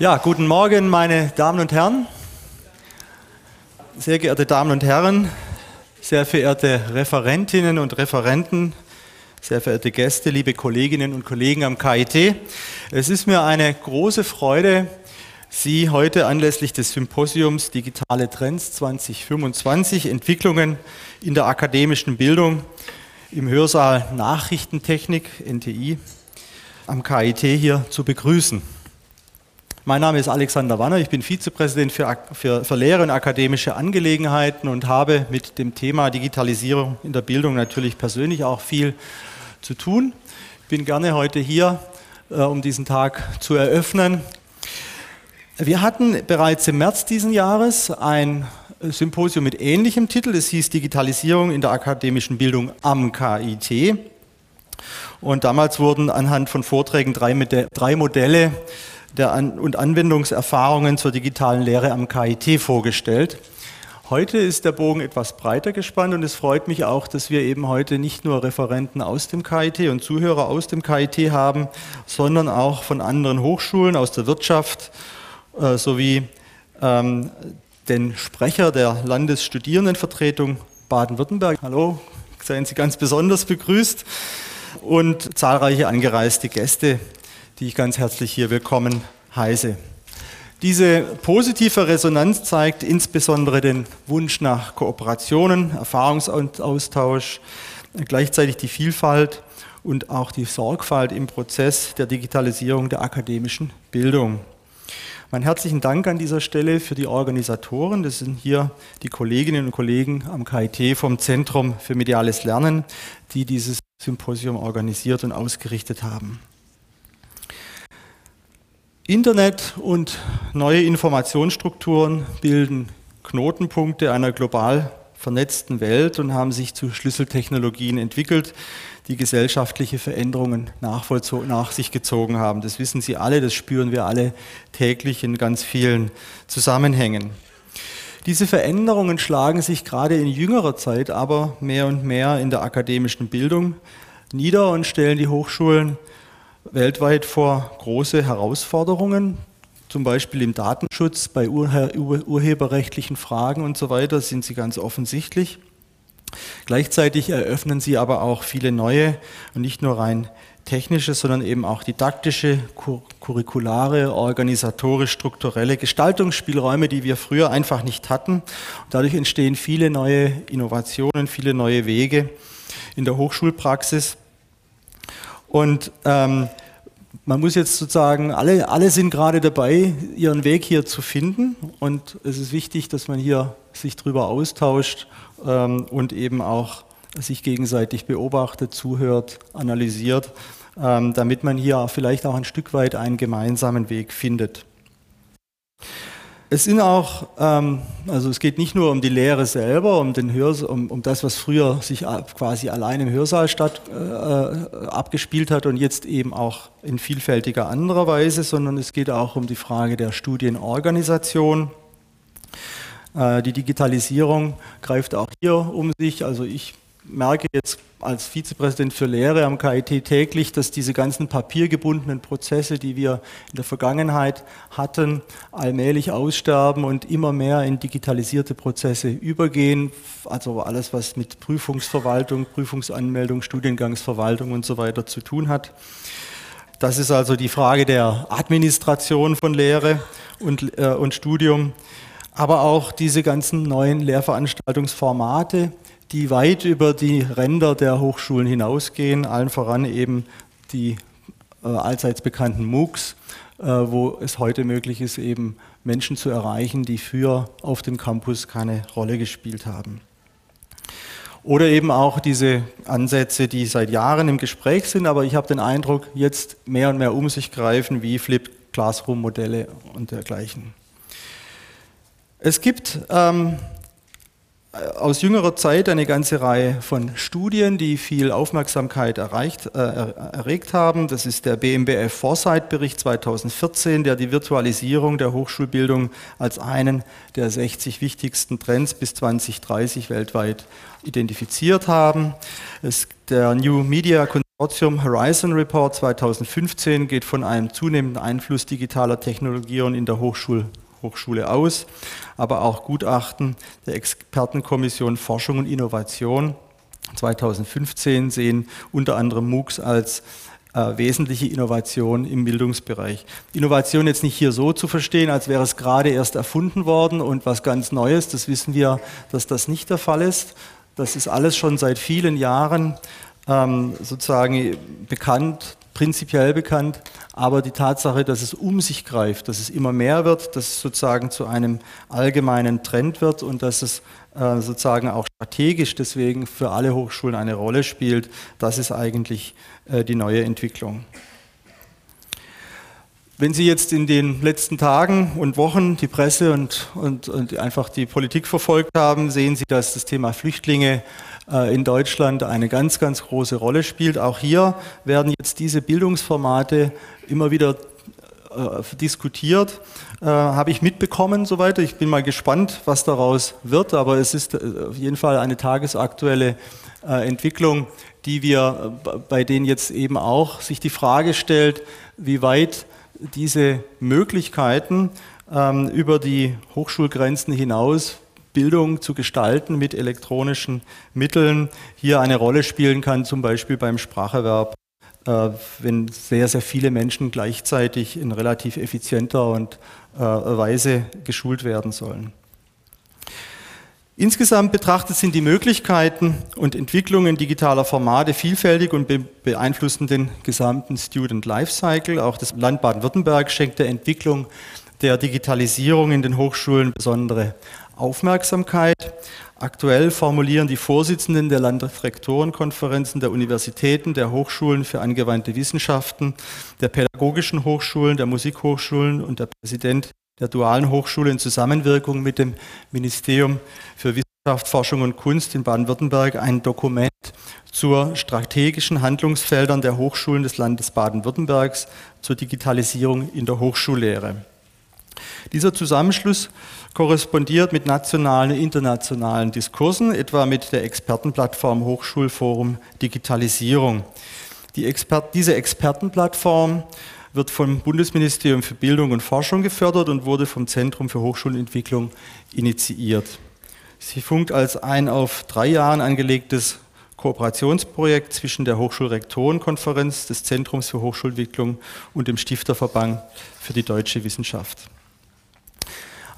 Ja, guten Morgen, meine Damen und Herren. Sehr geehrte Damen und Herren, sehr verehrte Referentinnen und Referenten, sehr verehrte Gäste, liebe Kolleginnen und Kollegen am KIT. Es ist mir eine große Freude, Sie heute anlässlich des Symposiums Digitale Trends 2025 Entwicklungen in der akademischen Bildung im Hörsaal Nachrichtentechnik NTI am KIT hier zu begrüßen. Mein Name ist Alexander Wanner, ich bin Vizepräsident für, für, für, Lehre und akademische Angelegenheiten und habe mit dem Thema Digitalisierung in der Bildung natürlich persönlich auch viel zu tun. Ich bin gerne heute hier, äh, um diesen Tag zu eröffnen. Wir hatten bereits im März diesen Jahres ein Symposium mit ähnlichem Titel. Es hieß Digitalisierung in der akademischen Bildung am KIT. Und damals wurden anhand von Vorträgen drei, drei Modelle der An und Anwendungserfahrungen zur digitalen Lehre am KIT vorgestellt. Heute ist der Bogen etwas breiter gespannt und es freut mich auch, dass wir eben heute nicht nur Referenten aus dem KIT und Zuhörer aus dem KIT haben, sondern auch von anderen Hochschulen, aus der Wirtschaft äh, sowie ähm, den Sprecher der Landesstudierendenvertretung Baden-Württemberg. Hallo, seien Sie ganz besonders begrüßt und zahlreiche angereiste Gäste, die ich ganz herzlich hier willkommen heiße. Diese positive Resonanz zeigt insbesondere den Wunsch nach Kooperationen, Erfahrungsaustausch, gleichzeitig die Vielfalt und auch die Sorgfalt im Prozess der Digitalisierung der akademischen Bildung. Mein herzlichen Dank an dieser Stelle für die Organisatoren. Das sind hier die Kolleginnen und Kollegen am KIT vom Zentrum für mediales Lernen, die dieses Symposium organisiert und ausgerichtet haben. Internet und neue Informationsstrukturen bilden Knotenpunkte einer global vernetzten Welt und haben sich zu Schlüsseltechnologien entwickelt, die gesellschaftliche Veränderungen nach sich gezogen haben. Das wissen Sie alle, das spüren wir alle täglich in ganz vielen Zusammenhängen. Diese Veränderungen schlagen sich gerade in jüngerer Zeit aber mehr und mehr in der akademischen Bildung nieder und stellen die Hochschulen weltweit vor große Herausforderungen, zum Beispiel im Datenschutz, bei urheberrechtlichen Fragen und so weiter sind sie ganz offensichtlich. Gleichzeitig eröffnen sie aber auch viele neue und nicht nur rein technische, sondern eben auch didaktische, curriculare, organisatorisch, strukturelle Gestaltungsspielräume, die wir früher einfach nicht hatten. Und dadurch entstehen viele neue Innovationen, viele neue Wege in der Hochschulpraxis. Und ähm, man muss jetzt sozusagen, alle, alle sind gerade dabei, ihren Weg hier zu finden. Und es ist wichtig, dass man hier sich darüber austauscht ähm, und eben auch sich gegenseitig beobachtet, zuhört, analysiert, ähm, damit man hier vielleicht auch ein Stück weit einen gemeinsamen Weg findet. Es sind auch, ähm, also es geht nicht nur um die Lehre selber, um, den Hörs um, um das, was früher sich quasi allein im Hörsaal statt äh, abgespielt hat und jetzt eben auch in vielfältiger anderer Weise, sondern es geht auch um die Frage der Studienorganisation. Äh, die Digitalisierung greift auch hier um sich. Also ich merke jetzt als Vizepräsident für Lehre am KIT täglich, dass diese ganzen papiergebundenen Prozesse, die wir in der Vergangenheit hatten, allmählich aussterben und immer mehr in digitalisierte Prozesse übergehen. Also alles, was mit Prüfungsverwaltung, Prüfungsanmeldung, Studiengangsverwaltung und so weiter zu tun hat. Das ist also die Frage der Administration von Lehre und, äh, und Studium, aber auch diese ganzen neuen Lehrveranstaltungsformate, die weit über die Ränder der Hochschulen hinausgehen, allen voran eben die äh, allseits bekannten MOOCs, äh, wo es heute möglich ist, eben Menschen zu erreichen, die früher auf dem Campus keine Rolle gespielt haben. Oder eben auch diese Ansätze, die seit Jahren im Gespräch sind, aber ich habe den Eindruck, jetzt mehr und mehr um sich greifen, wie Flipped Classroom-Modelle und dergleichen. Es gibt ähm, aus jüngerer Zeit eine ganze Reihe von Studien, die viel Aufmerksamkeit erreicht, äh, erregt haben. Das ist der BMBF Foresight-Bericht 2014, der die Virtualisierung der Hochschulbildung als einen der 60 wichtigsten Trends bis 2030 weltweit identifiziert haben. Es, der New Media Consortium Horizon Report 2015 geht von einem zunehmenden Einfluss digitaler Technologien in der Hochschul Hochschule aus, aber auch Gutachten der Expertenkommission Forschung und Innovation 2015 sehen unter anderem MOOCs als äh, wesentliche Innovation im Bildungsbereich. Innovation jetzt nicht hier so zu verstehen, als wäre es gerade erst erfunden worden und was ganz Neues. Das wissen wir, dass das nicht der Fall ist. Das ist alles schon seit vielen Jahren ähm, sozusagen bekannt, prinzipiell bekannt, aber die Tatsache, dass es um sich greift, dass es immer mehr wird, dass es sozusagen zu einem allgemeinen Trend wird und dass es äh, sozusagen auch strategisch deswegen für alle Hochschulen eine Rolle spielt, das ist eigentlich äh, die neue Entwicklung. Wenn Sie jetzt in den letzten Tagen und Wochen die Presse und, und, und einfach die Politik verfolgt haben, sehen Sie, dass das Thema Flüchtlinge in Deutschland eine ganz, ganz große Rolle spielt. Auch hier werden jetzt diese Bildungsformate immer wieder äh, diskutiert, äh, habe ich mitbekommen soweit. Ich bin mal gespannt, was daraus wird, aber es ist äh, auf jeden Fall eine tagesaktuelle äh, Entwicklung, die wir, äh, bei denen jetzt eben auch sich die Frage stellt, wie weit diese Möglichkeiten ähm, über die Hochschulgrenzen hinaus Bildung zu gestalten mit elektronischen Mitteln hier eine Rolle spielen kann, zum Beispiel beim Spracherwerb, äh, wenn sehr, sehr viele Menschen gleichzeitig in relativ effizienter und äh, Weise geschult werden sollen. Insgesamt betrachtet sind die Möglichkeiten und Entwicklungen digitaler Formate vielfältig und beeinflussen den gesamten Student Lifecycle. Auch das Land Baden-Württemberg schenkt der Entwicklung der Digitalisierung in den Hochschulen besondere Aufmerksamkeit. Aktuell formulieren die Vorsitzenden der Landesrektorenkonferenzen der Universitäten, der Hochschulen für angewandte Wissenschaften, der pädagogischen Hochschulen, der Musikhochschulen und der Präsident der Dualen Hochschule in Zusammenwirkung mit dem Ministerium für Wissenschaft, Forschung und Kunst in Baden-Württemberg ein Dokument zur strategischen Handlungsfeldern der Hochschulen des Landes Baden-Württembergs zur Digitalisierung in der Hochschullehre. Dieser Zusammenschluss korrespondiert mit nationalen und internationalen Diskursen, etwa mit der Expertenplattform Hochschulforum Digitalisierung. Die Expert diese Expertenplattform wird vom Bundesministerium für Bildung und Forschung gefördert und wurde vom Zentrum für Hochschulentwicklung initiiert. Sie funkt als ein auf drei Jahren angelegtes Kooperationsprojekt zwischen der Hochschulrektorenkonferenz des Zentrums für Hochschulentwicklung und dem Stifterverband für die deutsche Wissenschaft.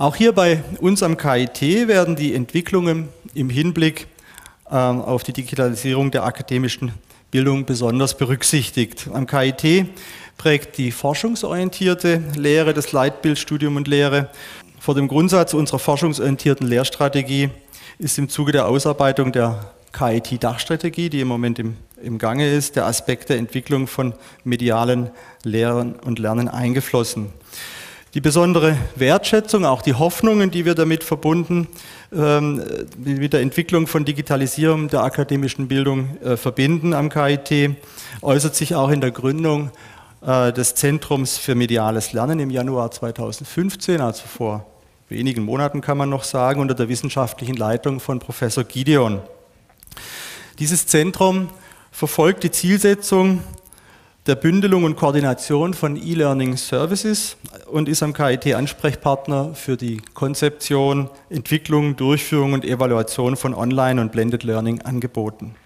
Auch hier bei uns am KIT werden die Entwicklungen im Hinblick äh, auf die Digitalisierung der akademischen Bildung besonders berücksichtigt. Am KIT prägt die forschungsorientierte Lehre das Leitbild Studium und Lehre. Vor dem Grundsatz unserer forschungsorientierten Lehrstrategie ist im Zuge der Ausarbeitung der KIT-Dachstrategie, die im Moment im, im Gange ist, der Aspekt der Entwicklung von medialen Lehren und Lernen eingeflossen. Die besondere Wertschätzung, auch die Hoffnungen, die wir damit verbunden, ähm, mit der Entwicklung von Digitalisierung der akademischen Bildung äh, verbinden am KIT, äußert sich auch in der Gründung äh, des Zentrums für mediales Lernen im Januar 2015, also vor wenigen Monaten kann man noch sagen, unter der wissenschaftlichen Leitung von Professor Gideon. Dieses Zentrum verfolgt die Zielsetzung, der Bündelung und Koordination von E-Learning Services und ist am KIT Ansprechpartner für die Konzeption, Entwicklung, Durchführung und Evaluation von Online- und Blended Learning Angeboten.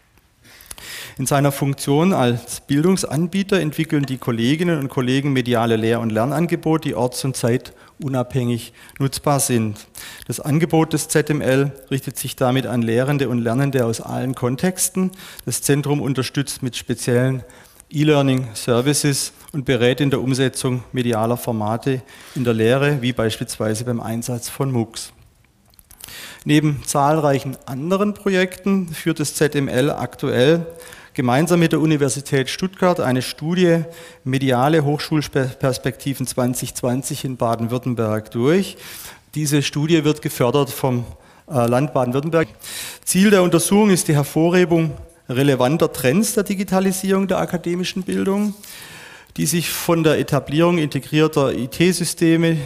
In seiner Funktion als Bildungsanbieter entwickeln die Kolleginnen und Kollegen mediale Lehr- und Lernangebote, die orts- und zeitunabhängig nutzbar sind. Das Angebot des ZML richtet sich damit an Lehrende und Lernende aus allen Kontexten. Das Zentrum unterstützt mit speziellen E-Learning Services und berät in der Umsetzung medialer Formate in der Lehre, wie beispielsweise beim Einsatz von MOOCs. Neben zahlreichen anderen Projekten führt das ZML aktuell gemeinsam mit der Universität Stuttgart eine Studie Mediale Hochschulperspektiven 2020 in Baden-Württemberg durch. Diese Studie wird gefördert vom äh, Land Baden-Württemberg. Ziel der Untersuchung ist die Hervorhebung relevanter Trends der Digitalisierung der akademischen Bildung, die sich von der Etablierung integrierter IT-Systeme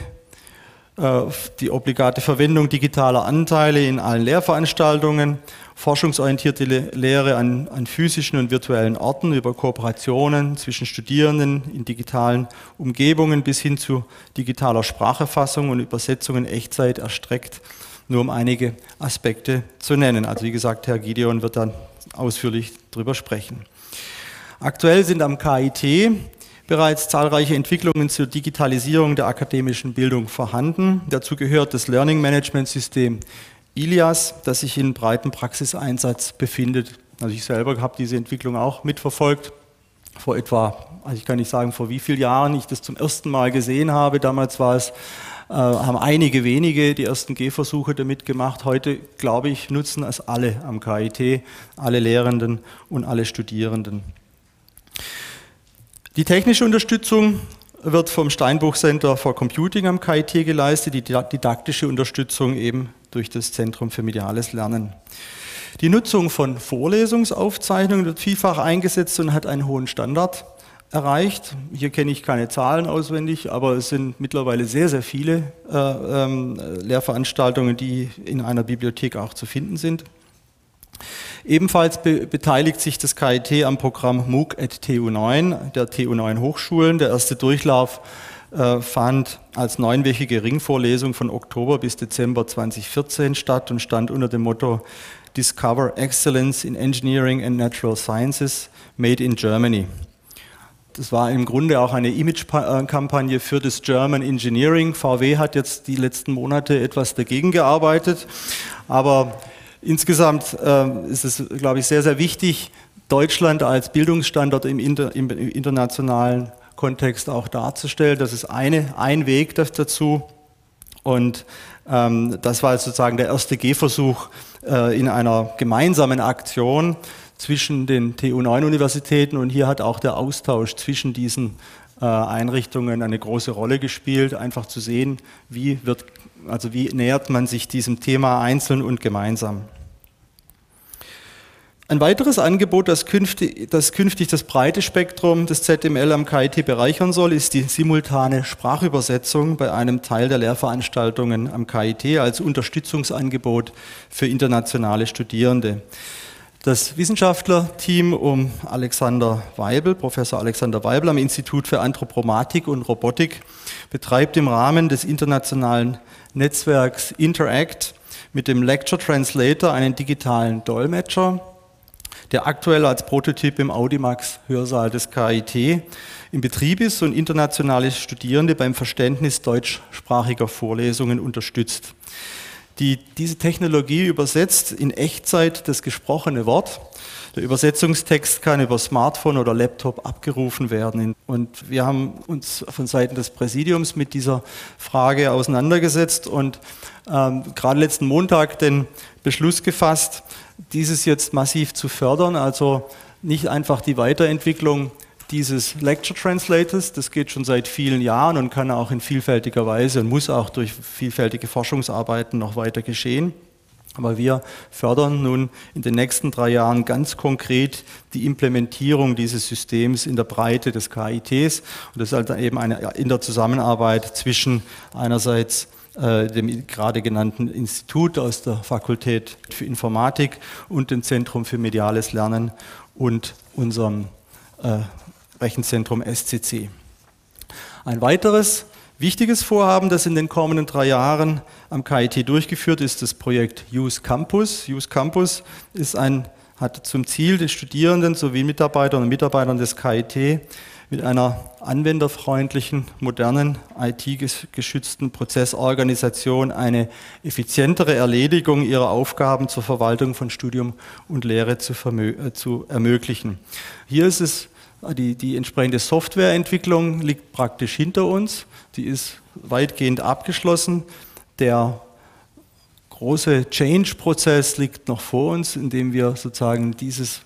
äh, die obligate Verwendung digitaler Anteile in allen Lehrveranstaltungen, forschungsorientierte Lehre an, an, physischen und virtuellen Orten über Kooperationen zwischen Studierenden in digitalen Umgebungen bis hin zu digitaler Spracherfassung und Übersetzung in Echtzeit erstreckt, nur um einige Aspekte zu nennen. Also wie gesagt, Herr Gideon wird dann ausführlich darüber sprechen. Aktuell sind am KIT bereits zahlreiche Entwicklungen zur Digitalisierung der akademischen Bildung vorhanden. Dazu gehört das Learning Management System ILIAS, das sich in breiten Praxiseinsatz befindet. Also ich selber habe diese Entwicklung auch mitverfolgt. Vor etwa, also ich kann nicht sagen, vor wie vielen Jahren ich das zum ersten Mal gesehen habe. Damals war es, haben einige wenige die ersten Gehversuche damit gemacht. Heute, glaube ich, nutzen es alle am KIT, alle Lehrenden und alle Studierenden. Die technische Unterstützung wird vom Steinbruch Center for Computing am KIT geleistet, die didaktische Unterstützung eben durch das Zentrum für mediales Lernen. Die Nutzung von Vorlesungsaufzeichnungen wird vielfach eingesetzt und hat einen hohen Standard erreicht. Hier kenne ich keine Zahlen auswendig, aber es sind mittlerweile sehr, sehr viele äh, ähm, Lehrveranstaltungen, die in einer Bibliothek auch zu finden sind. Ebenfalls be beteiligt sich das KIT am Programm MOOC at TU9, der TU9 Hochschulen. Der erste Durchlauf äh, fand als neunwöchige Ringvorlesung von Oktober bis Dezember 2014 statt und stand unter dem Motto Discover Excellence in Engineering and Natural Sciences Made in Germany. Das war im Grunde auch eine Image-Kampagne für das German Engineering. VW hat jetzt die letzten Monate etwas dagegen gearbeitet, aber Insgesamt äh, ist es, glaube ich, sehr, sehr wichtig, Deutschland als Bildungsstandort im, inter, im internationalen Kontext auch darzustellen. Das ist eine, ein Weg dazu. Und ähm, das war sozusagen der erste Gehversuch äh, in einer gemeinsamen Aktion zwischen den TU9-Universitäten. Und hier hat auch der Austausch zwischen diesen äh, Einrichtungen eine große Rolle gespielt, einfach zu sehen, wie wird also wie nähert man sich diesem Thema einzeln und gemeinsam? Ein weiteres Angebot, das künftig, das künftig, das breite Spektrum des ZML am KIT bereichern soll, ist die simultane Sprachübersetzung bei einem Teil der Lehrveranstaltungen am KIT als Unterstützungsangebot für internationale Studierende. Das Wissenschaftlerteam um Alexander Weibel, Professor Alexander Weibel am Institut für Anthropomatik und Robotik betreibt im Rahmen des internationalen Netzwerks Interact mit dem Lecture Translator einen digitalen Dolmetscher, der aktuell als Prototyp im Audimax Hörsaal des KIT in Betrieb ist und internationale Studierende beim Verständnis deutschsprachiger Vorlesungen unterstützt. Die, diese Technologie übersetzt in Echtzeit das gesprochene Wort der Übersetzungstext kann über Smartphone oder Laptop abgerufen werden. Und wir haben uns von Seiten des Präsidiums mit dieser Frage auseinandergesetzt und ähm, gerade letzten Montag den Beschluss gefasst, dieses jetzt massiv zu fördern, also nicht einfach die Weiterentwicklung dieses Lecture Translators, das geht schon seit vielen Jahren und kann auch in vielfältiger Weise und muss auch durch vielfältige Forschungsarbeiten noch weiter geschehen. Aber wir fördern nun in den nächsten drei Jahren ganz konkret die Implementierung dieses Systems in der Breite des KITs. Und das ist halt eben eine, in der Zusammenarbeit zwischen einerseits äh, dem gerade genannten Institut aus der Fakultät für Informatik und dem Zentrum für mediales Lernen und unserem äh, Rechenzentrum SCC. Ein weiteres Wichtiges Vorhaben, das in den kommenden drei Jahren am KIT durchgeführt ist, das Projekt Use Campus. Use Campus ist ein, hat zum Ziel, die Studierenden sowie Mitarbeitern und Mitarbeitern des KIT mit einer anwenderfreundlichen, modernen, IT-geschützten Prozessorganisation eine effizientere Erledigung ihrer Aufgaben zur Verwaltung von Studium und Lehre zu, äh, zu ermöglichen. Hier ist es die, die entsprechende Softwareentwicklung liegt praktisch hinter uns. Die ist weitgehend abgeschlossen. Der große Change-Prozess liegt noch vor uns, indem wir sozusagen dieses,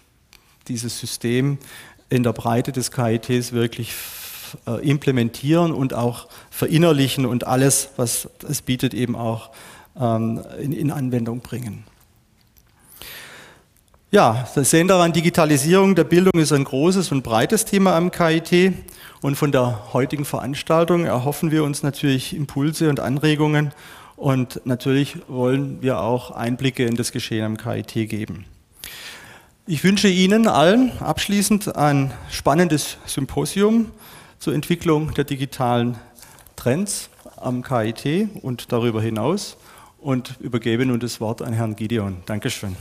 dieses System in der Breite des KITs wirklich äh, implementieren und auch verinnerlichen und alles, was es bietet, eben auch ähm, in, in Anwendung bringen. Ja, das sehen daran, Digitalisierung der Bildung ist ein großes und breites Thema am KIT. Und von der heutigen Veranstaltung erhoffen wir uns natürlich Impulse und Anregungen. Und natürlich wollen wir auch Einblicke in das Geschehen am KIT geben. Ich wünsche Ihnen allen abschließend ein spannendes Symposium zur Entwicklung der digitalen Trends am KIT und darüber hinaus und übergebe nun das Wort an Herrn Gideon. Dankeschön.